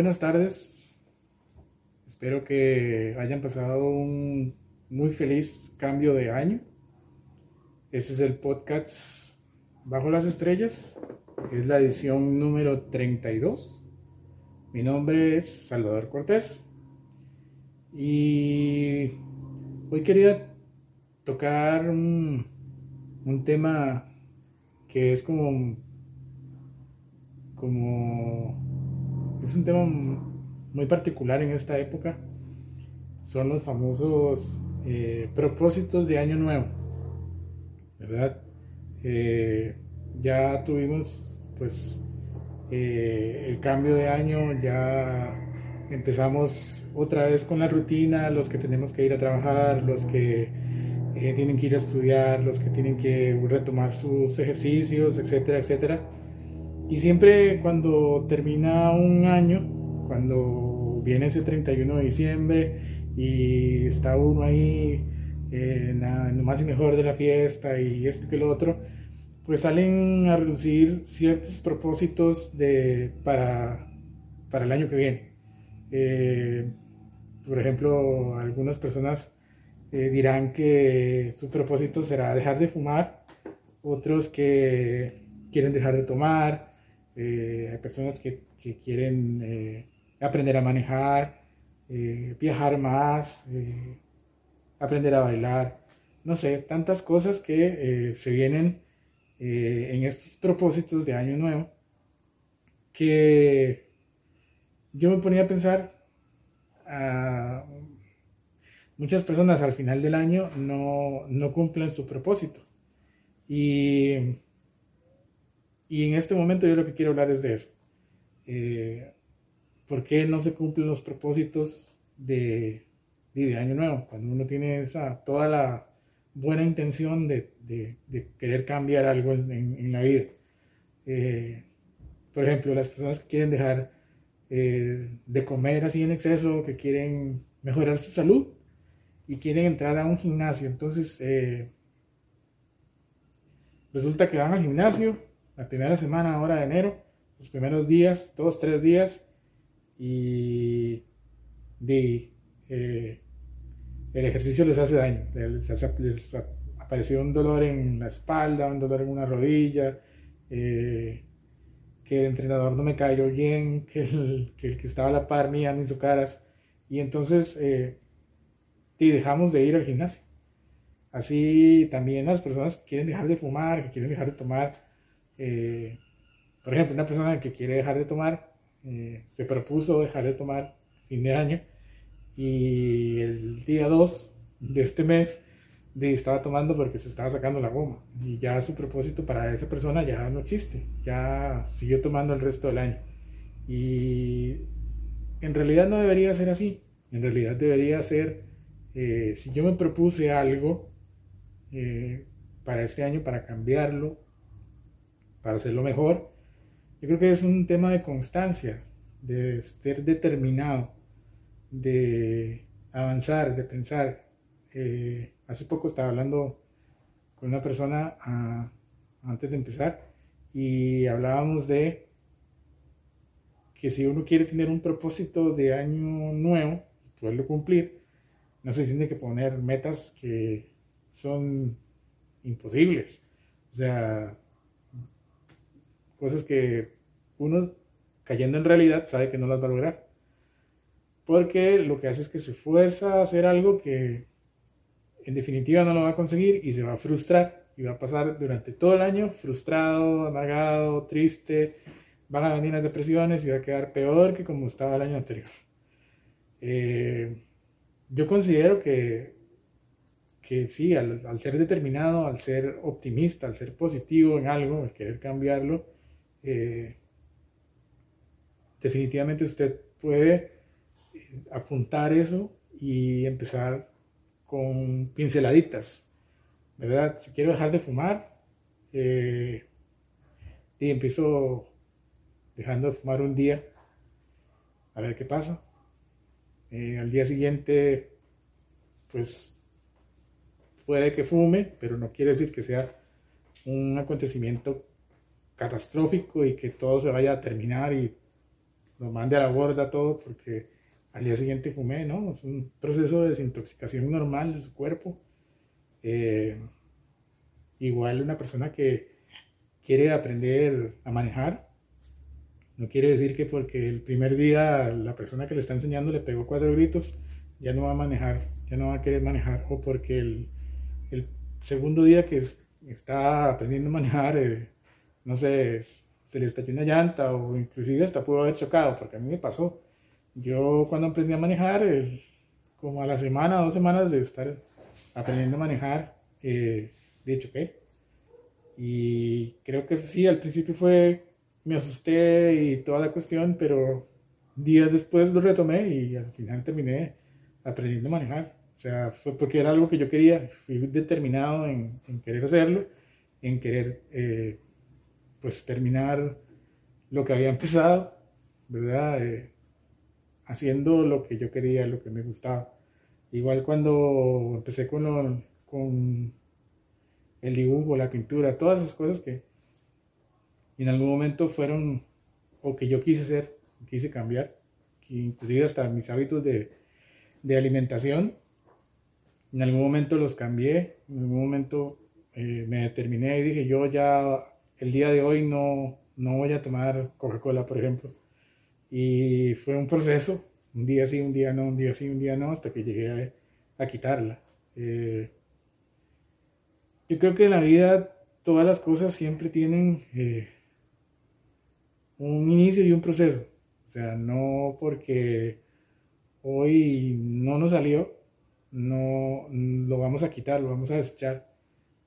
Buenas tardes. Espero que hayan pasado un muy feliz cambio de año. Este es el podcast Bajo las Estrellas. Es la edición número 32. Mi nombre es Salvador Cortés. Y hoy quería tocar un, tema que es como como es un tema muy particular en esta época. Son los famosos eh, propósitos de año nuevo verdad eh, ya tuvimos pues eh, el cambio de año ya empezamos otra vez con la rutina los que tenemos que ir a trabajar los que tienen que ir a estudiar los que tienen que retomar sus ejercicios etcétera etcétera y siempre cuando termina un año, cuando viene ese 31 de diciembre y está uno ahí en, lo más y mejor de la fiesta y esto que lo otro, pues salen a reducir ciertos propósitos de, para, para el año que viene. Eh, por ejemplo, algunas personas eh, dirán que su propósito será dejar de fumar, otros que quieren dejar de tomar, eh, hay personas que, quieren eh, aprender a manejar, eh, viajar más, aprender a bailar, no sé, tantas cosas que se vienen en estos propósitos de año nuevo que yo me ponía a pensar, a muchas personas al final del año no, no cumplen su propósito. Y y en este momento yo lo que quiero hablar es de eso. Eh, ¿Por qué no se cumplen los propósitos de, de, Año Nuevo? Cuando uno tiene esa, toda la buena intención de, querer cambiar algo en, en, la vida. Eh, por ejemplo, las personas que quieren dejar eh, de comer así en exceso, que quieren mejorar su salud y quieren entrar a un gimnasio. Entonces, resulta que van al gimnasio la primera semana ahora de enero, los primeros días, dos, tres días, y de, eh, el ejercicio les hace daño, les, apareció un dolor en la espalda, un dolor en una rodilla, eh, que el entrenador no me cayó bien, que el que, estaba a la par mía me hizo caras, y entonces eh, y dejamos de ir al gimnasio. Así también las personas que quieren dejar de fumar, que quieren dejar de tomar, eh, por ejemplo, una persona que quiere dejar de tomar, eh, se propuso dejar de tomar fin de año y el día 2 de este mes estaba tomando porque se estaba sacando la goma y ya su propósito para esa persona ya no existe, ya siguió tomando el resto del año. Y en realidad no debería ser así, en realidad debería ser, eh, si yo me propuse algo para este año, para cambiarlo, para hacerlo mejor. Yo creo que es un tema de constancia, de ser determinado, de avanzar, de pensar. Eh, hace poco estaba hablando con una persona ah, antes de empezar y hablábamos de que si uno quiere tener un propósito de año nuevo, poderlo cumplir, no se tiene que poner metas que son imposibles. O sea, Cosas que uno, cayendo en realidad, sabe que no las va a lograr. Porque lo que hace es que se fuerza a hacer algo que en definitiva no lo va a conseguir y se va a frustrar. Y va a pasar durante todo el año frustrado, amargado, triste. Van a venir las depresiones y va a quedar peor que como estaba el año anterior. Eh, yo considero que, que sí, al, al, ser determinado, al ser optimista, al ser positivo en algo, al querer cambiarlo, eh, definitivamente usted puede eh, apuntar eso y empezar con pinceladitas, ¿verdad? Si quiero dejar de fumar eh, y empiezo dejando de fumar un día, a ver qué pasa. al día siguiente, pues puede que fume, pero no quiere decir que sea un acontecimiento catastrófico y que todo se vaya a terminar y lo mande a la borda todo porque al día siguiente fumé, ¿no? Es un proceso de desintoxicación normal de su cuerpo. Eh, igual una persona que quiere aprender a manejar, no quiere decir que porque el primer día la persona que le está enseñando le pegó cuatro gritos, ya no va a manejar, ya no va a querer manejar, o porque el, el segundo día que está aprendiendo a manejar, eh, no sé, se le estalló una llanta o inclusive hasta pudo haber chocado, porque a mí me pasó. Yo cuando aprendí a manejar, como a la semana, dos semanas de estar aprendiendo a manejar, eh, de choqué. Y creo que sí, al principio fue, me asusté y toda la cuestión, pero días después lo retomé y al final terminé aprendiendo a manejar. O sea, fue porque era algo que yo quería, fui determinado en, en querer hacerlo, en querer eh, pues terminar lo que había empezado, ¿verdad? Eh, haciendo lo que yo quería, lo que me gustaba. Igual cuando empecé con, el dibujo, la pintura, todas esas cosas que en algún momento fueron o que yo quise hacer, quise cambiar, que inclusive hasta mis hábitos de, de alimentación, en algún momento los cambié, en algún momento eh, me determiné y dije yo ya el día de hoy no, no voy a tomar Coca-Cola, por ejemplo. Y fue un proceso, un día sí, un día no, un día sí, un día no, hasta que llegué a, quitarla. Eh, yo creo que en la vida todas las cosas siempre tienen eh, un inicio y un proceso. O sea, no porque hoy no nos salió, no lo vamos a quitar, lo vamos a desechar.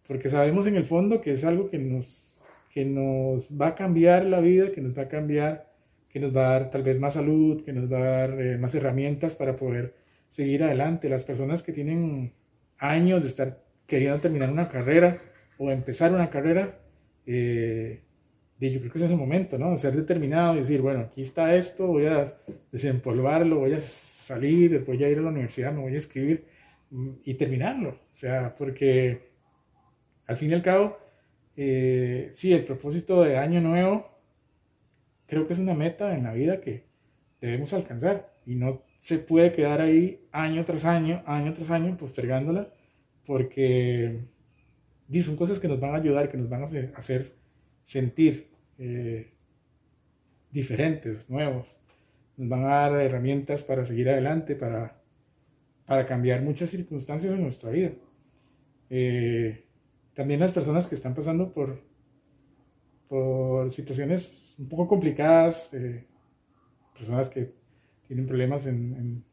Porque sabemos en el fondo que es algo que nos que nos va a cambiar la vida, que nos va a cambiar, que nos va a dar tal vez más salud, que nos va a dar eh, más herramientas para poder seguir adelante. Las personas que tienen años de estar queriendo terminar una carrera o empezar una carrera, eh, yo creo que ese es el momento, ¿no? Ser determinado y decir, bueno, aquí está esto, voy a desempolvarlo, voy a salir, voy a ir a la universidad, me voy a escribir mm, y terminarlo. O sea, porque al fin y al cabo, eh, sí, el propósito de año nuevo creo que es una meta en la vida que debemos alcanzar y no se puede quedar ahí año tras año, año tras año postergándola porque son cosas que nos van a ayudar, que nos van a hacer sentir eh, diferentes, nuevos, nos van a dar herramientas para seguir adelante, para, para cambiar muchas circunstancias en nuestra vida. Eh, también las personas que están pasando por, por situaciones un poco complicadas, eh, personas que tienen problemas en,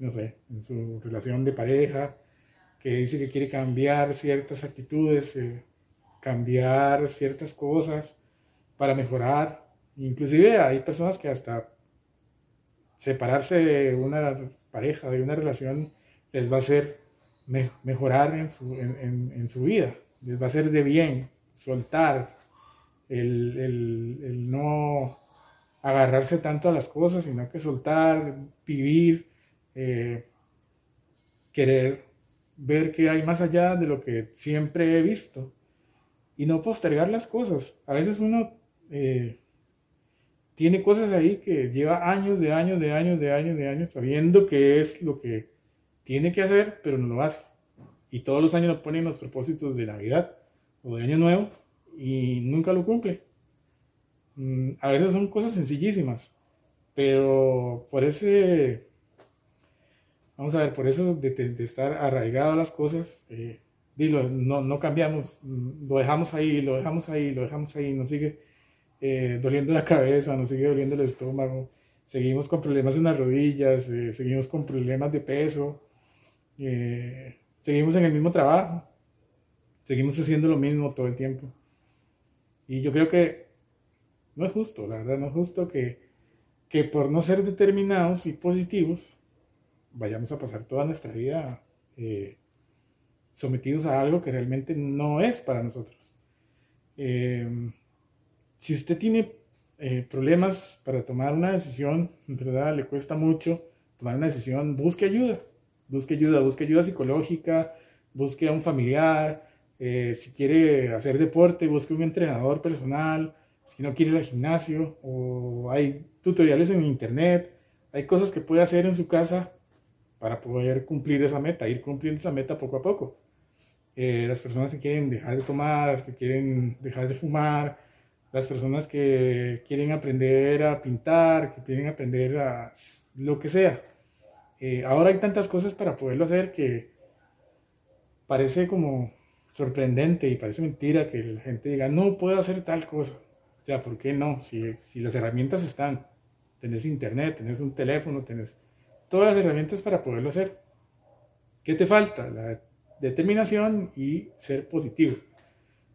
en su relación de pareja, que dice que quiere cambiar ciertas actitudes, eh, cambiar ciertas cosas para mejorar. Inclusive hay personas que hasta separarse de una pareja, de una relación, les va a hacer mejorar en su, en su vida les va a ser de bien soltar, el, no agarrarse tanto a las cosas, sino que soltar, vivir, eh, querer ver que hay más allá de lo que siempre he visto y no postergar las cosas. A veces uno eh, tiene cosas ahí que lleva años, de años, de años, de años, de años, sabiendo que es lo que tiene que hacer, pero no lo hace y todos los años lo ponen los propósitos de Navidad o de Año Nuevo y nunca lo cumple. Mm, a veces son cosas sencillísimas, pero por ese, vamos a ver, por eso de, estar arraigado a las cosas, eh, no, no, cambiamos, mm, lo dejamos ahí, lo dejamos ahí, lo dejamos ahí, nos sigue eh, doliendo la cabeza, nos sigue doliendo el estómago, seguimos con problemas en las rodillas, eh, seguimos con problemas de peso. Eh, seguimos en el mismo trabajo, seguimos haciendo lo mismo todo el tiempo. Y yo creo que no es justo, la verdad, no es justo que, que por no ser determinados y positivos, vayamos a pasar toda nuestra vida eh, sometidos a algo que realmente no es para nosotros. Eh, si usted tiene eh, problemas para tomar una decisión, en verdad le cuesta mucho tomar una decisión, busque ayuda. Busque ayuda, busque ayuda psicológica, busque a un familiar, eh, si quiere hacer deporte, busque un entrenador personal, si no quiere ir al gimnasio, o hay tutoriales en internet, hay cosas que puede hacer en su casa para poder cumplir esa meta, ir cumpliendo esa meta poco a poco. Eh, las personas que quieren dejar de tomar, que quieren dejar de fumar, las personas que quieren aprender a pintar, que quieren aprender a lo que sea. Eh, ahora hay tantas cosas para poderlo hacer que parece como sorprendente y parece mentira que la gente diga, no puedo hacer tal cosa. O sea, ¿por qué no? Si, si las herramientas están, tenés internet, tenés un teléfono, tenés todas las herramientas para poderlo hacer. ¿Qué te falta? La determinación y ser positivo.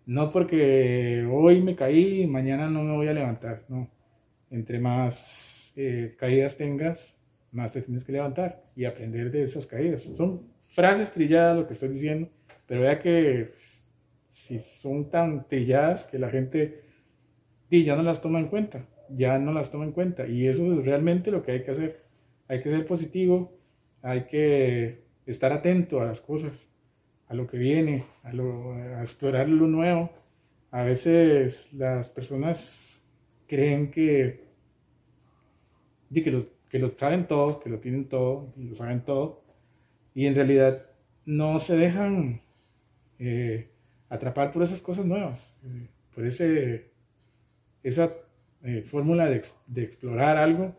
No porque hoy me caí y mañana no me voy a levantar, no. Entre más eh, caídas tengas, más te tienes que levantar y aprender de esas caídas. Son frases trilladas lo que estoy diciendo, pero vea que si son tan trilladas que la gente ya no las toma en cuenta, ya no las toma en cuenta. Y eso es realmente lo que hay que hacer. Hay que ser positivo, hay que estar atento a las cosas, a lo que viene, a, a explorar lo nuevo. A veces las personas creen que, que, lo, que lo saben todo, que lo tienen todo, lo saben todo, y en realidad no se dejan eh, atrapar por esas cosas nuevas, eh, por ese, esa eh, fórmula de, de, explorar algo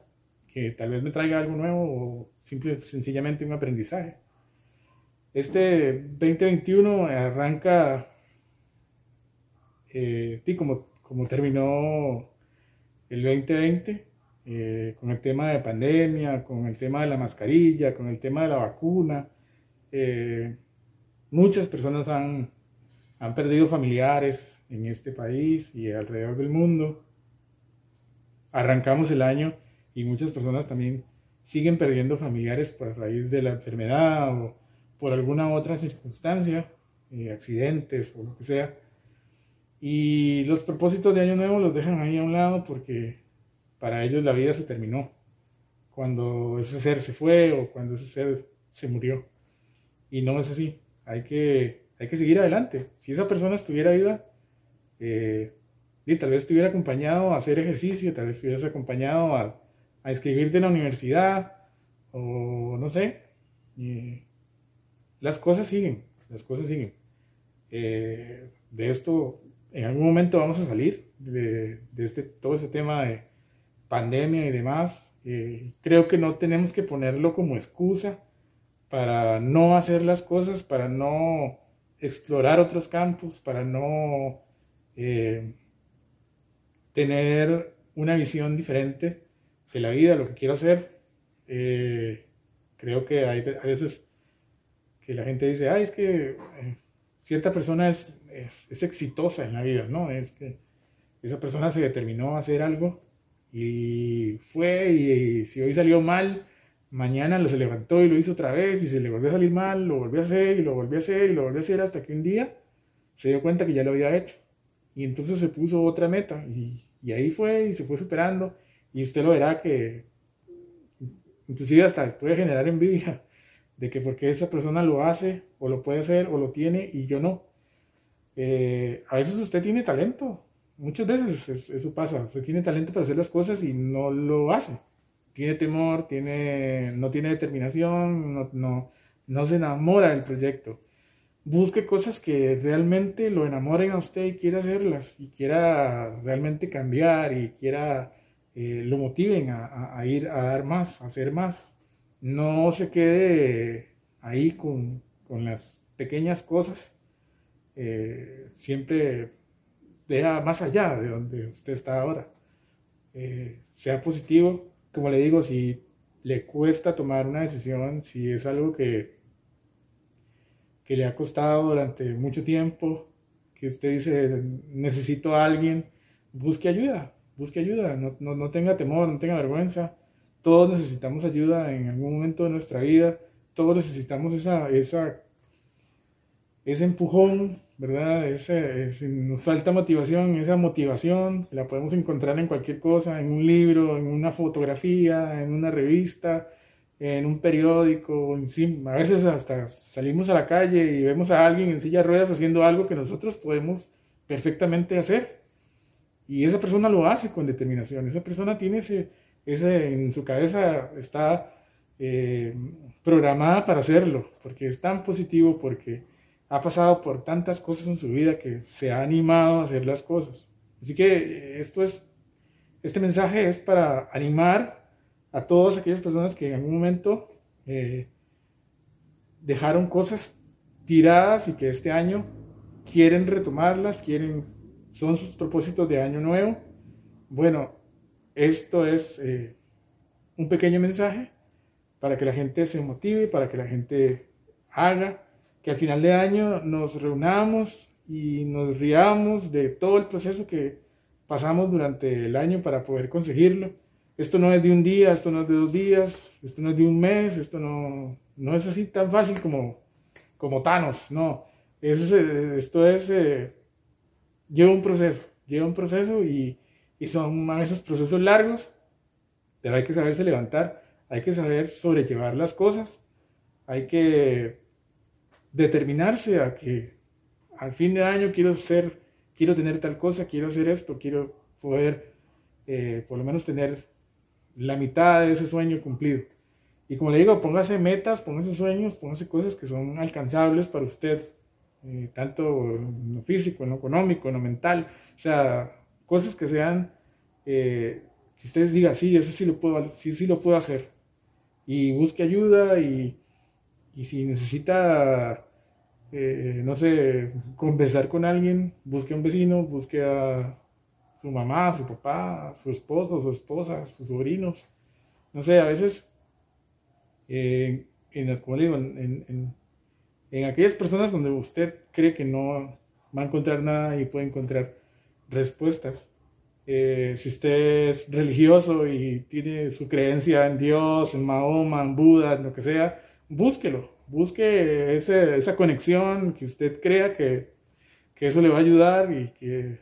que tal vez me traiga algo nuevo o simple, sencillamente un aprendizaje. Este 2021 arranca, eh, como, como terminó el 2020, eh, con el tema de pandemia, con el tema de la mascarilla, con el tema de la vacuna. Eh, muchas personas han, han perdido familiares en este país y alrededor del mundo. Arrancamos el año y muchas personas también siguen perdiendo familiares por raíz de la enfermedad o por alguna otra circunstancia, eh, accidentes o lo que sea. Y los propósitos de Año Nuevo los dejan ahí a un lado porque para ellos la vida se terminó. Cuando ese ser se fue o cuando ese ser se murió. Y no es así. Hay que, hay que seguir adelante. Si esa persona estuviera viva, eh, y tal vez estuviera acompañado a hacer ejercicio, tal vez estuviera acompañado a, a escribirte en la universidad, o no sé. las cosas siguen, las cosas siguen. Eh, de esto, en algún momento vamos a salir de, de este, todo ese tema de pandemia y demás. Eh, creo que no tenemos que ponerlo como excusa para no hacer las cosas, para no explorar otros campos, para no eh, tener una visión diferente de la vida, lo que quiero hacer. Eh, creo que hay a veces que la gente dice, ay, es que cierta persona es, es, exitosa en la vida, ¿no? Es que esa persona se determinó a hacer algo y fue y, si hoy salió mal, mañana lo se levantó y lo hizo otra vez y se le volvió a salir mal, lo volvió a hacer y lo volvió a hacer y lo volvió a hacer hasta que un día se dio cuenta que ya lo había hecho. Y entonces se puso otra meta y, y ahí fue y se fue superando y usted lo verá que inclusive hasta puede generar envidia de que porque esa persona lo hace o lo puede hacer o lo tiene y yo no. Eh, a veces usted tiene talento, muchas veces eso pasa, tiene talento para hacer las cosas y no lo hace. Tiene temor, tiene, no tiene determinación, no, no, no se enamora del proyecto. Busque cosas que realmente lo enamoren a usted y quiera hacerlas y quiera realmente cambiar y quiera eh, lo motiven a, ir a dar más, a hacer más. No se quede ahí con, las pequeñas cosas. Eh, siempre vea más allá de donde usted está ahora. Eh, sea positivo. Como le digo, si le cuesta tomar una decisión, si es algo que, que le ha costado durante mucho tiempo, que usted dice, necesito a alguien, busque ayuda busque ayuda, no, no, tenga temor, no tenga vergüenza. Todos necesitamos ayuda en algún momento de nuestra vida, todos necesitamos esa, esa, ese empujón, ¿verdad? Ese, nos falta motivación, esa motivación la podemos encontrar en cualquier cosa, en un libro, en una fotografía, en una revista, en un periódico, a veces hasta salimos a la calle y vemos a alguien en silla de ruedas haciendo algo que nosotros podemos perfectamente hacer y esa persona lo hace con determinación, esa persona tiene ese, ese en su cabeza está eh, programada para hacerlo, porque es tan positivo, porque ha pasado por tantas cosas en su vida que se ha animado a hacer las cosas. Así que eh, esto es, este mensaje es para animar a todas aquellas personas que en algún momento eh, dejaron cosas tiradas y que este año quieren retomarlas, quieren, son sus propósitos de año nuevo. Bueno, esto es eh, un pequeño mensaje para que la gente se motive, para que la gente haga, que al final de año nos reunamos y nos riamos de todo el proceso que pasamos durante el año para poder conseguirlo. Esto no es de un día, esto no es de dos días, esto no es de un mes, esto no, no es así tan fácil como, como Thanos, no. Es, eh, esto es, eh, lleva un proceso, lleva un proceso y, y son esos procesos largos, pero hay que saberse levantar, hay que saber sobrellevar las cosas, hay que determinarse a que al fin de año quiero ser, quiero tener tal cosa, quiero hacer esto, quiero poder eh, por lo menos tener la mitad de ese sueño cumplido. Y como le digo, póngase metas, póngase sueños, póngase cosas que son alcanzables para usted, eh, tanto en lo físico, en lo económico, en lo mental, o sea, cosas que sean, eh, que usted diga, sí, eso sí lo puedo, sí, sí lo puedo hacer. Y busque ayuda y, y si necesita, eh, no sé, conversar con alguien, busque a un vecino, busque a su mamá, su papá, su esposo, su esposa, sus sobrinos. No sé, a veces, en, como digo, en, en, aquellas personas donde usted cree que no va a encontrar nada y puede encontrar respuestas. Eh, si usted es religioso y tiene su creencia en Dios, en Mahoma, en Buda, en lo que sea, búsquelo, busque esa conexión que usted crea que, que, eso le va a ayudar y que,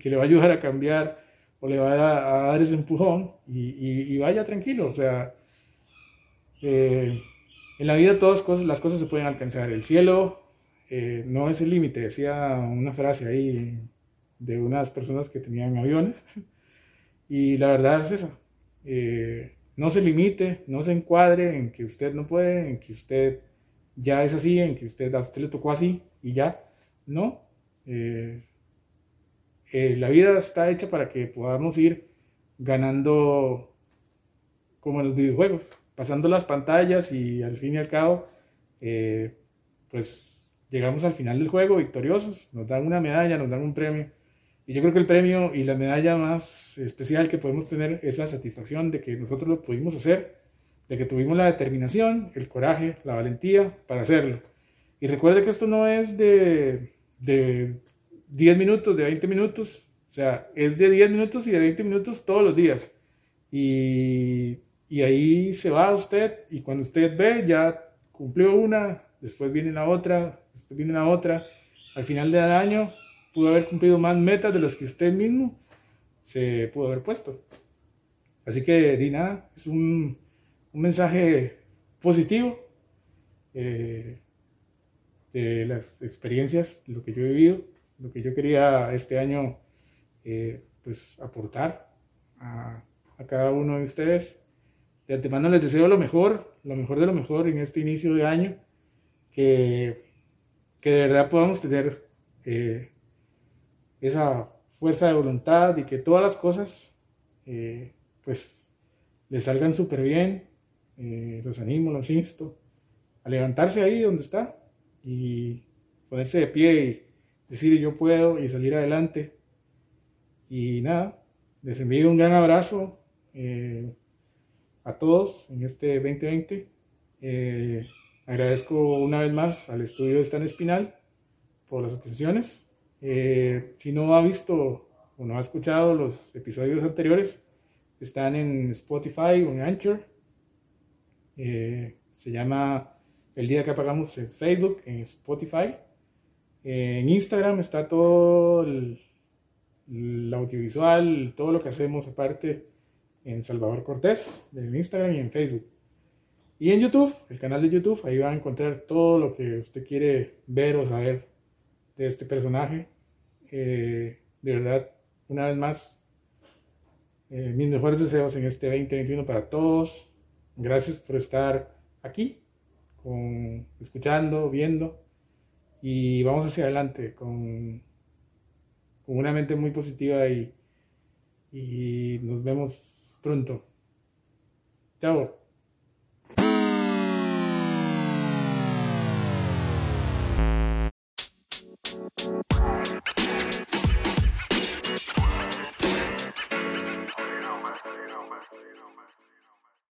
que, le va a ayudar a cambiar o le va a, dar ese empujón y, y, vaya tranquilo. O sea, eh, en la vida todas cosas, las cosas se pueden alcanzar. El cielo eh, no es el límite, decía una frase ahí de unas personas que tenían aviones. Y la verdad es esa. Eh, no se limite, no se encuadre en que usted no puede, en que usted ya es así, en que usted a usted le tocó así y ya. No. Eh, eh, la vida está hecha para que podamos ir ganando como en los videojuegos, pasando las pantallas y al fin y al cabo, eh, pues llegamos al final del juego victoriosos, nos dan una medalla, nos dan un premio yo creo que el premio y la medalla más especial que podemos tener es la satisfacción de que nosotros lo pudimos hacer, de que tuvimos la determinación, el coraje, la valentía para hacerlo. Y recuerde que esto no es de, de 10 minutos, de 20 minutos, o sea, es de 10 minutos y de 20 minutos todos los días. Y, y ahí se va usted y cuando usted ve ya cumplió una, después viene la otra, después viene la otra. Al final del año pudo haber cumplido más metas de las que usted mismo se pudo haber puesto. Así que, di nada, es un, un mensaje positivo eh, de las experiencias, lo que yo he vivido, lo que yo quería este año eh, pues aportar a, cada uno de ustedes. De antemano les deseo lo mejor, lo mejor de lo mejor en este inicio de año, que, que de verdad podamos tener eh, esa fuerza de voluntad y que todas las cosas eh, pues les salgan súper bien. Eh, los animo, los insto a levantarse ahí donde está y ponerse de pie y decir yo puedo y salir adelante. Y nada, les envío un gran abrazo eh, a todos en este 2020. agradezco una vez más al estudio de Stan Espinal por las atenciones eh, si no ha visto o no ha escuchado los episodios anteriores, están en Spotify o en Anchor. Eh, se llama El día que apagamos en Facebook, en Spotify. Eh, en Instagram está todo el, audiovisual, todo lo que hacemos aparte en Salvador Cortés, en Instagram y en Facebook. Y en YouTube, el canal de YouTube, ahí va a encontrar todo lo que usted quiere ver o saber este personaje. Eh, de verdad, una vez más, eh, mis mejores deseos en este 2021 para todos. Gracias por estar aquí, con, escuchando, viendo. Y vamos hacia adelante con, con una mente muy positiva y, y nos vemos pronto. Chao.